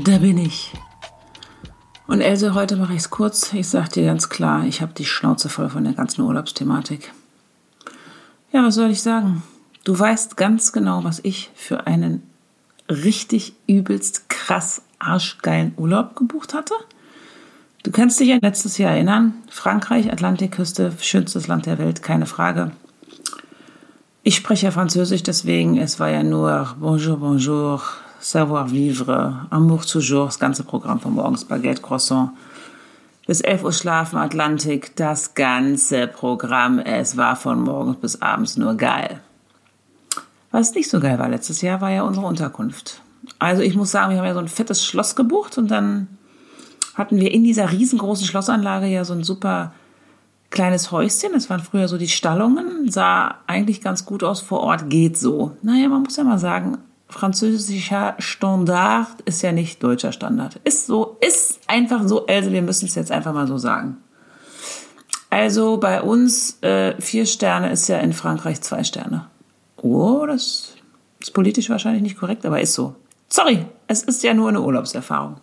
da bin ich. Und Else, heute mache ich es kurz. Ich sage dir ganz klar, ich habe die Schnauze voll von der ganzen Urlaubsthematik. Ja, was soll ich sagen? Du weißt ganz genau, was ich für einen richtig übelst krass arschgeilen Urlaub gebucht hatte. Du kannst dich ja letztes Jahr erinnern. Frankreich, Atlantikküste, schönstes Land der Welt, keine Frage. Ich spreche ja Französisch, deswegen es war ja nur Bonjour, Bonjour, Savoir-vivre, Amour toujours, das ganze Programm von morgens Baguette, Croissant. Bis 11 Uhr schlafen, Atlantik, das ganze Programm. Es war von morgens bis abends nur geil. Was nicht so geil war letztes Jahr, war ja unsere Unterkunft. Also ich muss sagen, wir haben ja so ein fettes Schloss gebucht und dann hatten wir in dieser riesengroßen Schlossanlage ja so ein super kleines Häuschen. Das waren früher so die Stallungen. Sah eigentlich ganz gut aus vor Ort, geht so. Naja, man muss ja mal sagen, französischer Standard ist ja nicht deutscher Standard. Ist so, ist einfach so, also wir müssen es jetzt einfach mal so sagen. Also bei uns äh, vier Sterne ist ja in Frankreich zwei Sterne. Oh, das ist politisch wahrscheinlich nicht korrekt, aber ist so. Sorry, es ist ja nur eine Urlaubserfahrung.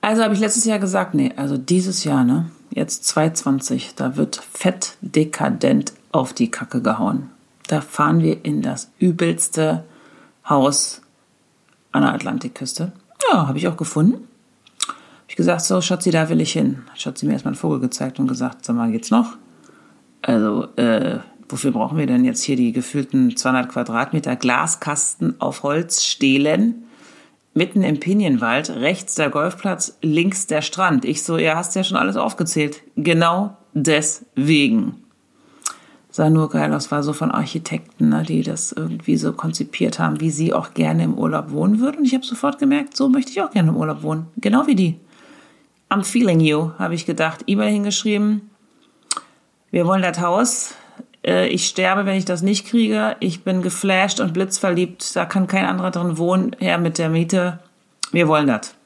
Also habe ich letztes Jahr gesagt, nee, also dieses Jahr, ne, jetzt 2020, da wird fett dekadent auf die Kacke gehauen. Da fahren wir in das übelste Haus an der Atlantikküste. Ja, habe ich auch gefunden. Habe ich gesagt, so Schatzi, da will ich hin. Hat Schatzi mir erstmal einen Vogel gezeigt und gesagt, sag mal, geht's noch? Also, äh, wofür brauchen wir denn jetzt hier die gefühlten 200 Quadratmeter Glaskasten auf Holzstelen? Mitten im Pinienwald, rechts der Golfplatz, links der Strand. Ich so, ja, hast ja schon alles aufgezählt. Genau deswegen sah nur geil aus, war so von Architekten, ne, die das irgendwie so konzipiert haben, wie sie auch gerne im Urlaub wohnen würden. Und ich habe sofort gemerkt, so möchte ich auch gerne im Urlaub wohnen. Genau wie die. I'm feeling you, habe ich gedacht. E-Mail hingeschrieben. Wir wollen das Haus. Äh, ich sterbe, wenn ich das nicht kriege. Ich bin geflasht und blitzverliebt. Da kann kein anderer drin wohnen. Her mit der Miete. Wir wollen das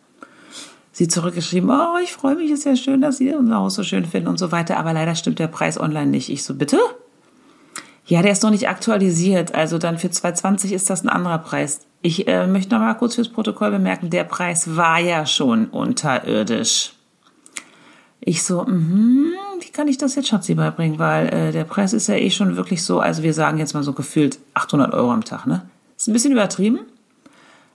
sie zurückgeschrieben, oh, ich freue mich, ist ja schön, dass Sie unser Haus so schön finden und so weiter. Aber leider stimmt der Preis online nicht. Ich so, bitte? Ja, der ist noch nicht aktualisiert. Also dann für 220 ist das ein anderer Preis. Ich äh, möchte noch mal kurz fürs Protokoll bemerken, der Preis war ja schon unterirdisch. Ich so, mh, wie kann ich das jetzt Schatzi beibringen? Weil äh, der Preis ist ja eh schon wirklich so, also wir sagen jetzt mal so gefühlt 800 Euro am Tag, ne? Ist ein bisschen übertrieben,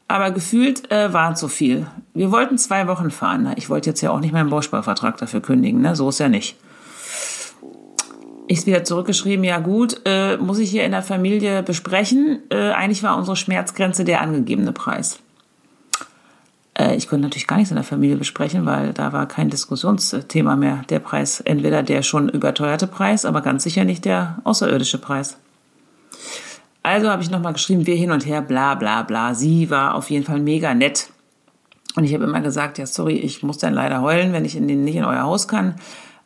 aber gefühlt äh, war es so viel. Wir wollten zwei Wochen fahren. Ne? Ich wollte jetzt ja auch nicht meinen Bausparvertrag dafür kündigen, ne? So ist ja nicht ich wieder zurückgeschrieben, ja gut, äh, muss ich hier in der Familie besprechen. Äh, eigentlich war unsere Schmerzgrenze der angegebene Preis. Äh, ich konnte natürlich gar nichts in der Familie besprechen, weil da war kein Diskussionsthema mehr. Der Preis, entweder der schon überteuerte Preis, aber ganz sicher nicht der außerirdische Preis. Also habe ich nochmal geschrieben, wir hin und her, bla bla bla. Sie war auf jeden Fall mega nett. Und ich habe immer gesagt, ja sorry, ich muss dann leider heulen, wenn ich in den, nicht in euer Haus kann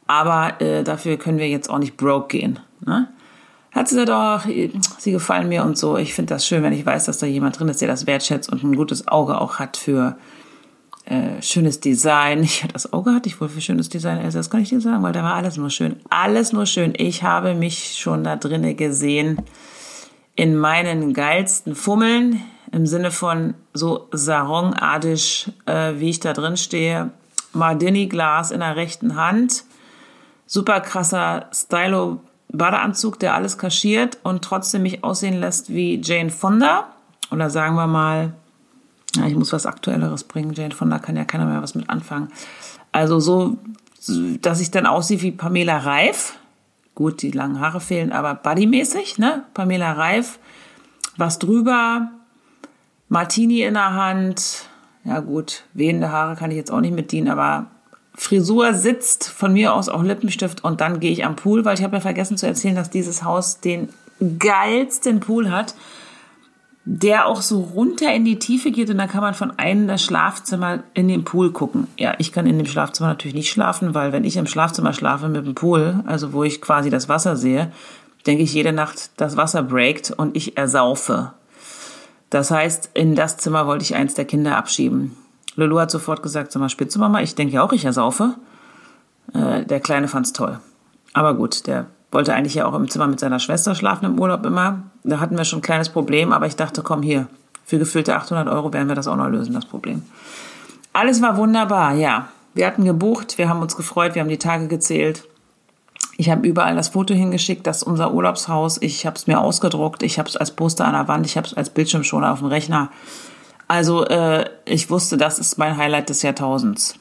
aber äh, dafür können wir jetzt auch nicht broke gehen. Ne? Hat sie doch, sie gefallen mir und so. Ich finde das schön, wenn ich weiß, dass da jemand drin ist, der das wertschätzt und ein gutes Auge auch hat für äh, schönes Design. Ich hatte das Auge hatte ich wohl für schönes Design. Also das kann ich dir sagen, weil da war alles nur schön. Alles nur schön. Ich habe mich schon da drinnen gesehen in meinen geilsten Fummeln im Sinne von so saronadisch, äh, wie ich da drin stehe. Mardini-Glas in der rechten Hand super krasser Stylo Badeanzug, der alles kaschiert und trotzdem mich aussehen lässt wie Jane Fonda. Oder sagen wir mal, ich muss was Aktuelleres bringen. Jane Fonda kann ja keiner mehr was mit anfangen. Also so, dass ich dann aussehe wie Pamela Reif. Gut, die langen Haare fehlen, aber bodymäßig, ne? Pamela Reif, was drüber, Martini in der Hand. Ja gut, wehende Haare kann ich jetzt auch nicht mit dienen, aber Frisur sitzt, von mir aus auch Lippenstift und dann gehe ich am Pool, weil ich habe ja vergessen zu erzählen, dass dieses Haus den geilsten Pool hat. der auch so runter in die Tiefe geht und dann kann man von einem das Schlafzimmer in den Pool gucken. Ja, ich kann in dem Schlafzimmer natürlich nicht schlafen, weil wenn ich im Schlafzimmer schlafe mit dem Pool, also wo ich quasi das Wasser sehe, denke ich jede Nacht, das Wasser breakt und ich ersaufe. Das heißt, in das Zimmer wollte ich eins der Kinder abschieben. Lulu hat sofort gesagt, sag mal, spitze Mama, ich denke ja auch, ich ersaufe. Äh, der Kleine fand's toll. Aber gut, der wollte eigentlich ja auch im Zimmer mit seiner Schwester schlafen im Urlaub immer. Da hatten wir schon ein kleines Problem, aber ich dachte, komm hier, für gefüllte 800 Euro werden wir das auch noch lösen, das Problem. Alles war wunderbar, ja. Wir hatten gebucht, wir haben uns gefreut, wir haben die Tage gezählt. Ich habe überall das Foto hingeschickt, das ist unser Urlaubshaus. Ich habe es mir ausgedruckt, ich habe es als Poster an der Wand, ich habe es als Bildschirmschoner auf dem Rechner. Also äh, ich wusste, das ist mein Highlight des Jahrtausends.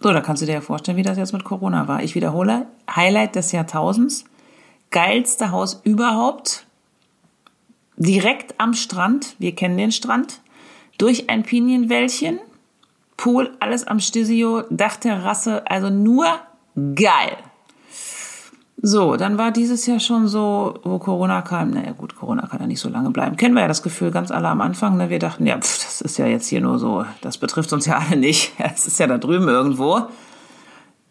So, da kannst du dir ja vorstellen, wie das jetzt mit Corona war. Ich wiederhole, Highlight des Jahrtausends, geilste Haus überhaupt, direkt am Strand, wir kennen den Strand, durch ein Pinienwäldchen, Pool, alles am Stisio, Dachterrasse, also nur geil. So, dann war dieses Jahr schon so, wo Corona kam. Naja, gut, Corona kann ja nicht so lange bleiben. Kennen wir ja das Gefühl ganz alle am Anfang. Ne? Wir dachten, ja, pff, das ist ja jetzt hier nur so, das betrifft uns ja alle nicht. Es ist ja da drüben irgendwo.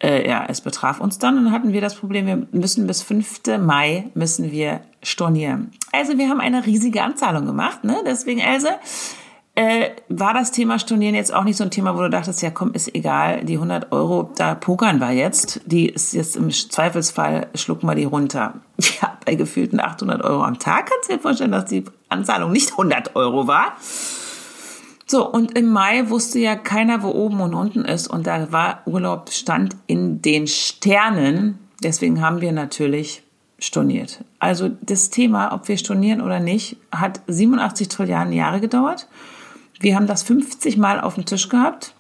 Äh, ja, es betraf uns dann und dann hatten wir das Problem, wir müssen bis 5. Mai müssen wir stornieren. Also wir haben eine riesige Anzahlung gemacht, ne? Deswegen, Else, äh, war das Thema Stornieren jetzt auch nicht so ein Thema, wo du dachtest, ja komm, ist egal, die 100 Euro, da pokern wir jetzt, die ist jetzt im Zweifelsfall, schlucken wir die runter. Ja, bei gefühlten 800 Euro am Tag kannst du dir vorstellen, dass die Anzahlung nicht 100 Euro war. So, und im Mai wusste ja keiner, wo oben und unten ist und da war Urlaub, stand in den Sternen. Deswegen haben wir natürlich storniert. Also das Thema, ob wir stornieren oder nicht, hat 87 Trilliarden Jahre gedauert. Wir haben das 50 Mal auf dem Tisch gehabt.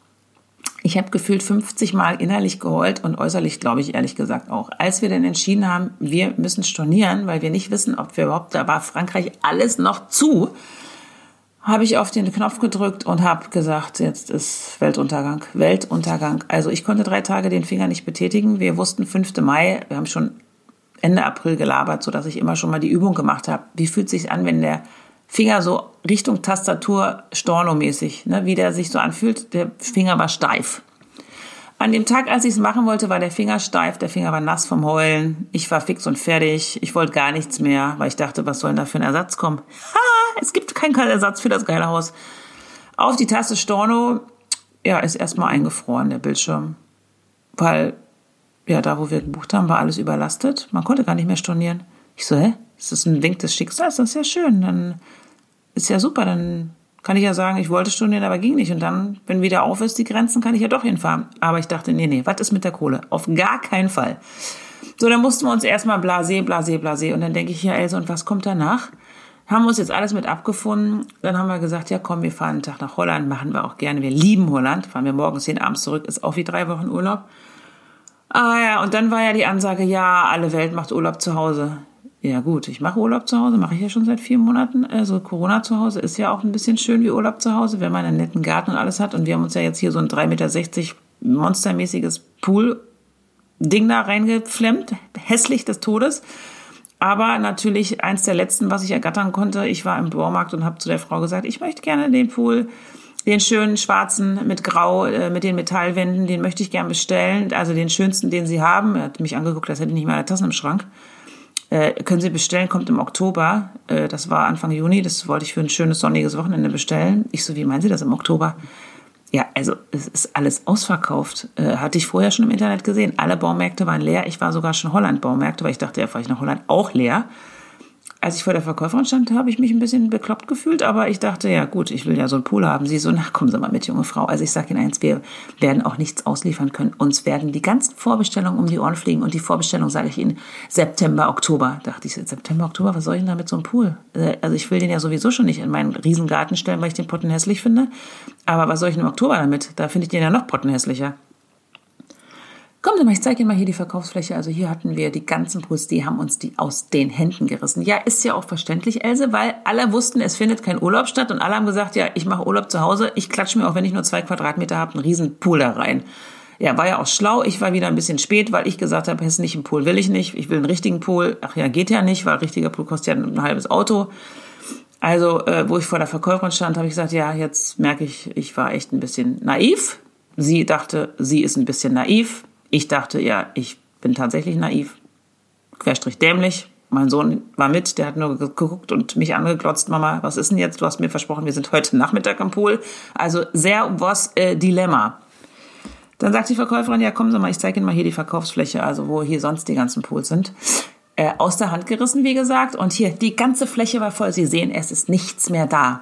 Ich habe gefühlt 50 Mal innerlich geheult und äußerlich, glaube ich, ehrlich gesagt auch. Als wir dann entschieden haben, wir müssen stornieren, weil wir nicht wissen, ob wir überhaupt, da war Frankreich alles noch zu, habe ich auf den Knopf gedrückt und habe gesagt, jetzt ist Weltuntergang, Weltuntergang. Also ich konnte drei Tage den Finger nicht betätigen. Wir wussten 5. Mai, wir haben schon Ende April gelabert, sodass ich immer schon mal die Übung gemacht habe. Wie fühlt sich an, wenn der Finger so Richtung Tastatur stornomäßig, ne, wie der sich so anfühlt. Der Finger war steif. An dem Tag, als ich es machen wollte, war der Finger steif, der Finger war nass vom Heulen. Ich war fix und fertig. Ich wollte gar nichts mehr, weil ich dachte, was soll denn da für ein Ersatz kommen? Ha, es gibt keinen Ersatz für das geile Haus. Auf die Taste Storno, ja, ist erstmal eingefroren, der Bildschirm. Weil, ja, da wo wir gebucht haben, war alles überlastet. Man konnte gar nicht mehr stornieren. Ich so, hä? Ist das ein Wink des Schicksals? Das ist ja schön. Dann ist ja super, dann kann ich ja sagen, ich wollte studieren, aber ging nicht. Und dann, wenn wieder auf ist, die Grenzen, kann ich ja doch hinfahren. Aber ich dachte, nee, nee, was ist mit der Kohle? Auf gar keinen Fall. So, dann mussten wir uns erstmal blasé, blasé, blasé. Und dann denke ich, ja, Else, und was kommt danach? Haben wir uns jetzt alles mit abgefunden. Dann haben wir gesagt, ja komm, wir fahren einen Tag nach Holland, machen wir auch gerne. Wir lieben Holland. Fahren wir morgens hin, abends zurück, ist auch wie drei Wochen Urlaub. Ah ja, und dann war ja die Ansage, ja, alle Welt macht Urlaub zu Hause. Ja gut, ich mache Urlaub zu Hause, mache ich ja schon seit vier Monaten. Also Corona zu Hause ist ja auch ein bisschen schön wie Urlaub zu Hause, wenn man einen netten Garten und alles hat. Und wir haben uns ja jetzt hier so ein 3,60 Meter monstermäßiges Pool-Ding da reingeflemmt. Hässlich des Todes. Aber natürlich eins der letzten, was ich ergattern konnte. Ich war im Baumarkt und habe zu der Frau gesagt, ich möchte gerne den Pool, den schönen schwarzen mit Grau, äh, mit den Metallwänden, den möchte ich gerne bestellen. Also den schönsten, den Sie haben. Er hat mich angeguckt, als hätte ich nicht meine Tassen im Schrank. Äh, können Sie bestellen, kommt im Oktober. Äh, das war Anfang Juni, das wollte ich für ein schönes sonniges Wochenende bestellen. Ich so, wie meinen Sie das im Oktober? Ja, also es ist alles ausverkauft. Äh, hatte ich vorher schon im Internet gesehen. Alle Baumärkte waren leer. Ich war sogar schon Holland-Baumärkte, weil ich dachte, ja, fahre ich nach Holland auch leer als ich vor der Verkäuferin stand, habe ich mich ein bisschen bekloppt gefühlt, aber ich dachte, ja gut, ich will ja so einen Pool haben. Sie so, na kommen Sie mal mit, junge Frau. Also ich sage Ihnen eins, wir werden auch nichts ausliefern können. Uns werden die ganzen Vorbestellungen um die Ohren fliegen und die Vorbestellung, sage ich Ihnen, September, Oktober. Dachte ich, September, Oktober, was soll ich denn da mit so einem Pool? Äh, also ich will den ja sowieso schon nicht in meinen Riesengarten stellen, weil ich den Potten hässlich finde. Aber was soll ich denn im Oktober damit? Da finde ich den ja noch pottenhässlicher. Kommen Sie mal, ich zeige Ihnen mal hier die Verkaufsfläche. Also hier hatten wir die ganzen Pools, die haben uns die aus den Händen gerissen. Ja, ist ja auch verständlich, Else, weil alle wussten, es findet kein Urlaub statt und alle haben gesagt, ja, ich mache Urlaub zu Hause, ich klatsche mir, auch wenn ich nur zwei Quadratmeter habe, einen riesen Pool da rein. Ja, war ja auch schlau. Ich war wieder ein bisschen spät, weil ich gesagt habe, hässlichen Pool will ich nicht. Ich will einen richtigen Pool. Ach ja, geht ja nicht, weil ein richtiger Pool kostet ja ein halbes Auto. Also, äh, wo ich vor der Verkäuferin stand, habe ich gesagt, ja, jetzt merke ich, ich war echt ein bisschen naiv. Sie dachte, sie ist ein bisschen naiv. Ich dachte, ja, ich bin tatsächlich naiv. Querstrich dämlich. Mein Sohn war mit, der hat nur geguckt und mich angeglotzt, Mama, was ist denn jetzt? Du hast mir versprochen, wir sind heute Nachmittag am Pool. Also sehr was äh, Dilemma. Dann sagt die Verkäuferin, ja, kommen Sie mal, ich zeige Ihnen mal hier die Verkaufsfläche, also wo hier sonst die ganzen Pools sind. Äh, aus der Hand gerissen, wie gesagt. Und hier, die ganze Fläche war voll. Sie sehen, es ist nichts mehr da.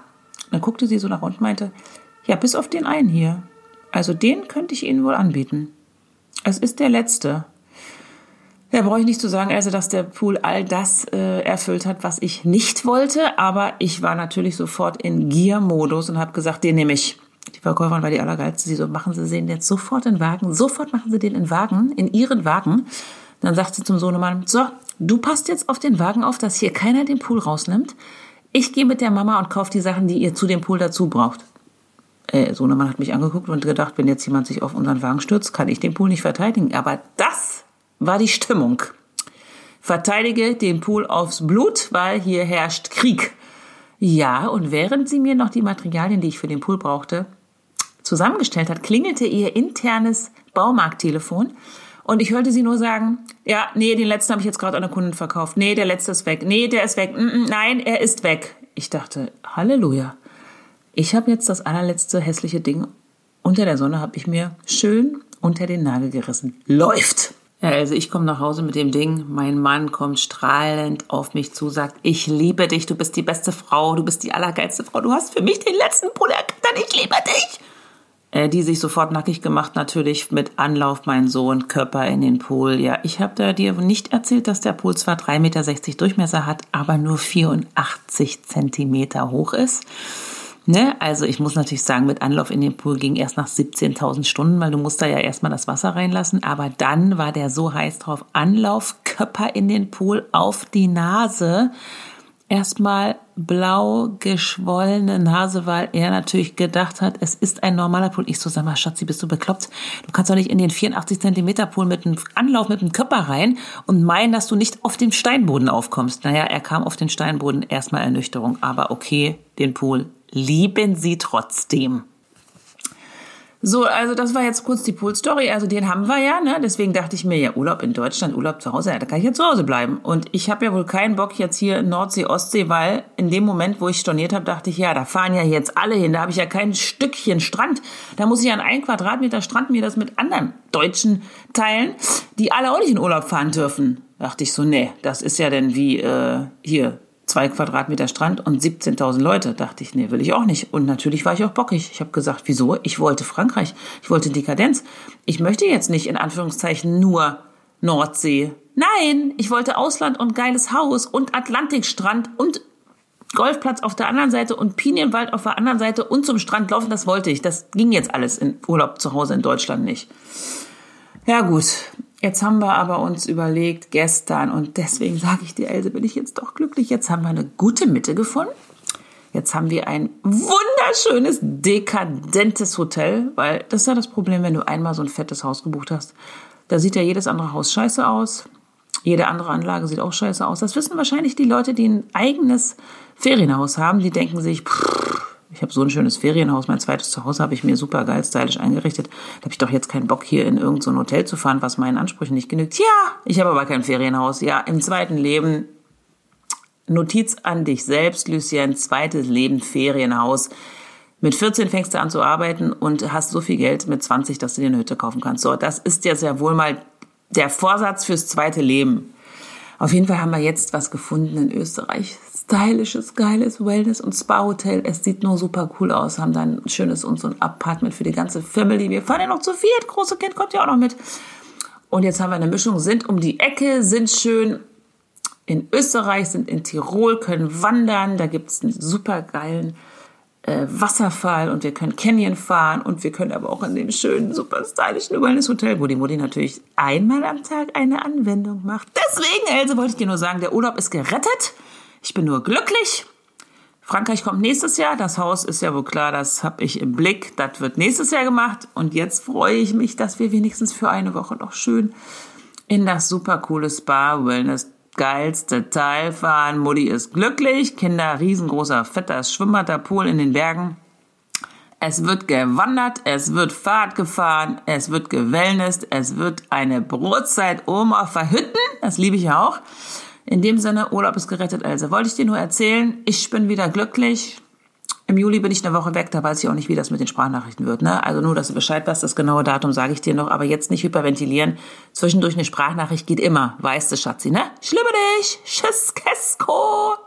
Dann guckte sie so nach unten und meinte, ja, bis auf den einen hier. Also den könnte ich Ihnen wohl anbieten. Es ist der letzte. Ja, brauche ich nicht zu sagen, also dass der Pool all das äh, erfüllt hat, was ich nicht wollte. Aber ich war natürlich sofort in Gier-Modus und habe gesagt, den nehme ich. Die Verkäuferin war die allergeilste. Sie so, machen Sie den jetzt sofort in Wagen. Sofort machen Sie den in Wagen, in Ihren Wagen. Dann sagt sie zum Sohnemann, so, du passt jetzt auf den Wagen auf, dass hier keiner den Pool rausnimmt. Ich gehe mit der Mama und kaufe die Sachen, die ihr zu dem Pool dazu braucht. Äh, Sohnemann hat mich angeguckt und gedacht, wenn jetzt jemand sich auf unseren Wagen stürzt, kann ich den Pool nicht verteidigen. Aber das war die Stimmung. Verteidige den Pool aufs Blut, weil hier herrscht Krieg. Ja, und während sie mir noch die Materialien, die ich für den Pool brauchte, zusammengestellt hat, klingelte ihr internes Baumarkttelefon und ich hörte sie nur sagen, ja, nee, den letzten habe ich jetzt gerade an der Kunden verkauft. Nee, der letzte ist weg. Nee, der ist weg. Mm -mm, nein, er ist weg. Ich dachte, Halleluja. Ich habe jetzt das allerletzte hässliche Ding unter der Sonne, habe ich mir schön unter den Nagel gerissen. Läuft! Ja, also ich komme nach Hause mit dem Ding. Mein Mann kommt strahlend auf mich zu, sagt, ich liebe dich, du bist die beste Frau, du bist die allergeilste Frau, du hast für mich den letzten Pull erkannt, ich liebe dich. Äh, die sich sofort nackig gemacht, natürlich mit Anlauf, mein Sohn, Körper in den Pool. Ja, ich habe dir nicht erzählt, dass der Pool zwar 3,60 Meter Durchmesser hat, aber nur 84 Zentimeter hoch ist. Ne? Also ich muss natürlich sagen, mit Anlauf in den Pool ging erst nach 17.000 Stunden, weil du musst da ja erstmal das Wasser reinlassen. Aber dann war der so heiß drauf. Anlauf, Körper in den Pool, auf die Nase erstmal blau geschwollene Nase, weil er natürlich gedacht hat, es ist ein normaler Pool. Ich so, sag mal, Schatzi, bist du bekloppt? Du kannst doch nicht in den 84 Zentimeter Pool mit einem Anlauf, mit einem Körper rein und meinen, dass du nicht auf dem Steinboden aufkommst. Naja, er kam auf den Steinboden, erstmal Ernüchterung, aber okay, den Pool lieben sie trotzdem. So, also das war jetzt kurz die Pool-Story. Also den haben wir ja, ne? Deswegen dachte ich mir, ja, Urlaub in Deutschland, Urlaub zu Hause, ja, da kann ich ja zu Hause bleiben. Und ich habe ja wohl keinen Bock jetzt hier Nordsee, Ostsee, weil in dem Moment, wo ich storniert habe, dachte ich, ja, da fahren ja jetzt alle hin. Da habe ich ja kein Stückchen Strand. Da muss ich an ein Quadratmeter Strand mir das mit anderen Deutschen teilen, die alle auch nicht in Urlaub fahren dürfen. Dachte ich so, nee, das ist ja denn wie äh, hier zwei Quadratmeter Strand und 17.000 Leute. Dachte ich, nee, will ich auch nicht. Und natürlich war ich auch bockig. Ich habe gesagt, wieso? Ich wollte Frankreich. Ich wollte Dekadenz. Ich möchte jetzt nicht in Anführungszeichen nur Nordsee. Nein, ich wollte Ausland und geiles Haus und Atlantikstrand und Golfplatz auf der anderen Seite und Pinienwald auf der anderen Seite und zum Strand laufen. Das wollte ich. Das ging jetzt alles in Urlaub zu Hause in Deutschland nicht. Ja gut, Jetzt haben wir aber uns überlegt gestern und deswegen sage ich dir, Else, bin ich jetzt doch glücklich. Jetzt haben wir eine gute Mitte gefunden. Jetzt haben wir ein wunderschönes, dekadentes Hotel, weil das ist ja das Problem, wenn du einmal so ein fettes Haus gebucht hast. Da sieht ja jedes andere Haus scheiße aus. Jede andere Anlage sieht auch scheiße aus. Das wissen wahrscheinlich die Leute, die ein eigenes Ferienhaus haben. Die denken sich, pff, ich habe so ein schönes Ferienhaus, mein zweites Zuhause habe ich mir super geil stylisch eingerichtet. Da habe ich doch jetzt keinen Bock, hier in irgendein so Hotel zu fahren, was meinen Ansprüchen nicht genügt. Ja, ich habe aber kein Ferienhaus. Ja, im zweiten Leben. Notiz an dich selbst, Lucien, zweites Leben, Ferienhaus. Mit 14 fängst du an zu arbeiten und hast so viel Geld mit 20, dass du dir eine Hütte kaufen kannst. So, das ist jetzt ja wohl mal der Vorsatz fürs zweite Leben. Auf jeden Fall haben wir jetzt was gefunden in Österreich stylisches, geiles Wellness- und Spa-Hotel. Es sieht nur super cool aus. Haben dann ein schönes und so ein Apartment für die ganze Family. Wir fahren ja noch zu viert. Große Kind kommt ja auch noch mit. Und jetzt haben wir eine Mischung. Sind um die Ecke, sind schön in Österreich, sind in Tirol, können wandern. Da gibt es einen super geilen äh, Wasserfall und wir können Canyon fahren und wir können aber auch in dem schönen, super stylischen Wellness-Hotel, wo die Mutti natürlich einmal am Tag eine Anwendung macht. Deswegen, Else, wollte ich dir nur sagen, der Urlaub ist gerettet. Ich bin nur glücklich. Frankreich kommt nächstes Jahr. Das Haus ist ja wohl klar, das habe ich im Blick. Das wird nächstes Jahr gemacht. Und jetzt freue ich mich, dass wir wenigstens für eine Woche noch schön in das super coole Spa, Wellness, geilste Teil fahren. Mutti ist glücklich, Kinder riesengroßer, fetter Schwimmbad, in den Bergen. Es wird gewandert, es wird Fahrt gefahren, es wird gewellnest, es wird eine Brotzeit auf Verhütten. Das liebe ich ja auch. In dem Sinne, Urlaub ist gerettet, Also Wollte ich dir nur erzählen, ich bin wieder glücklich. Im Juli bin ich eine Woche weg, da weiß ich auch nicht, wie das mit den Sprachnachrichten wird. Ne? Also nur, dass du Bescheid weißt, das genaue Datum sage ich dir noch, aber jetzt nicht hyperventilieren. Zwischendurch eine Sprachnachricht geht immer, weißt du, Schatzi, ne? Ich liebe dich! Tschüss, Kesko!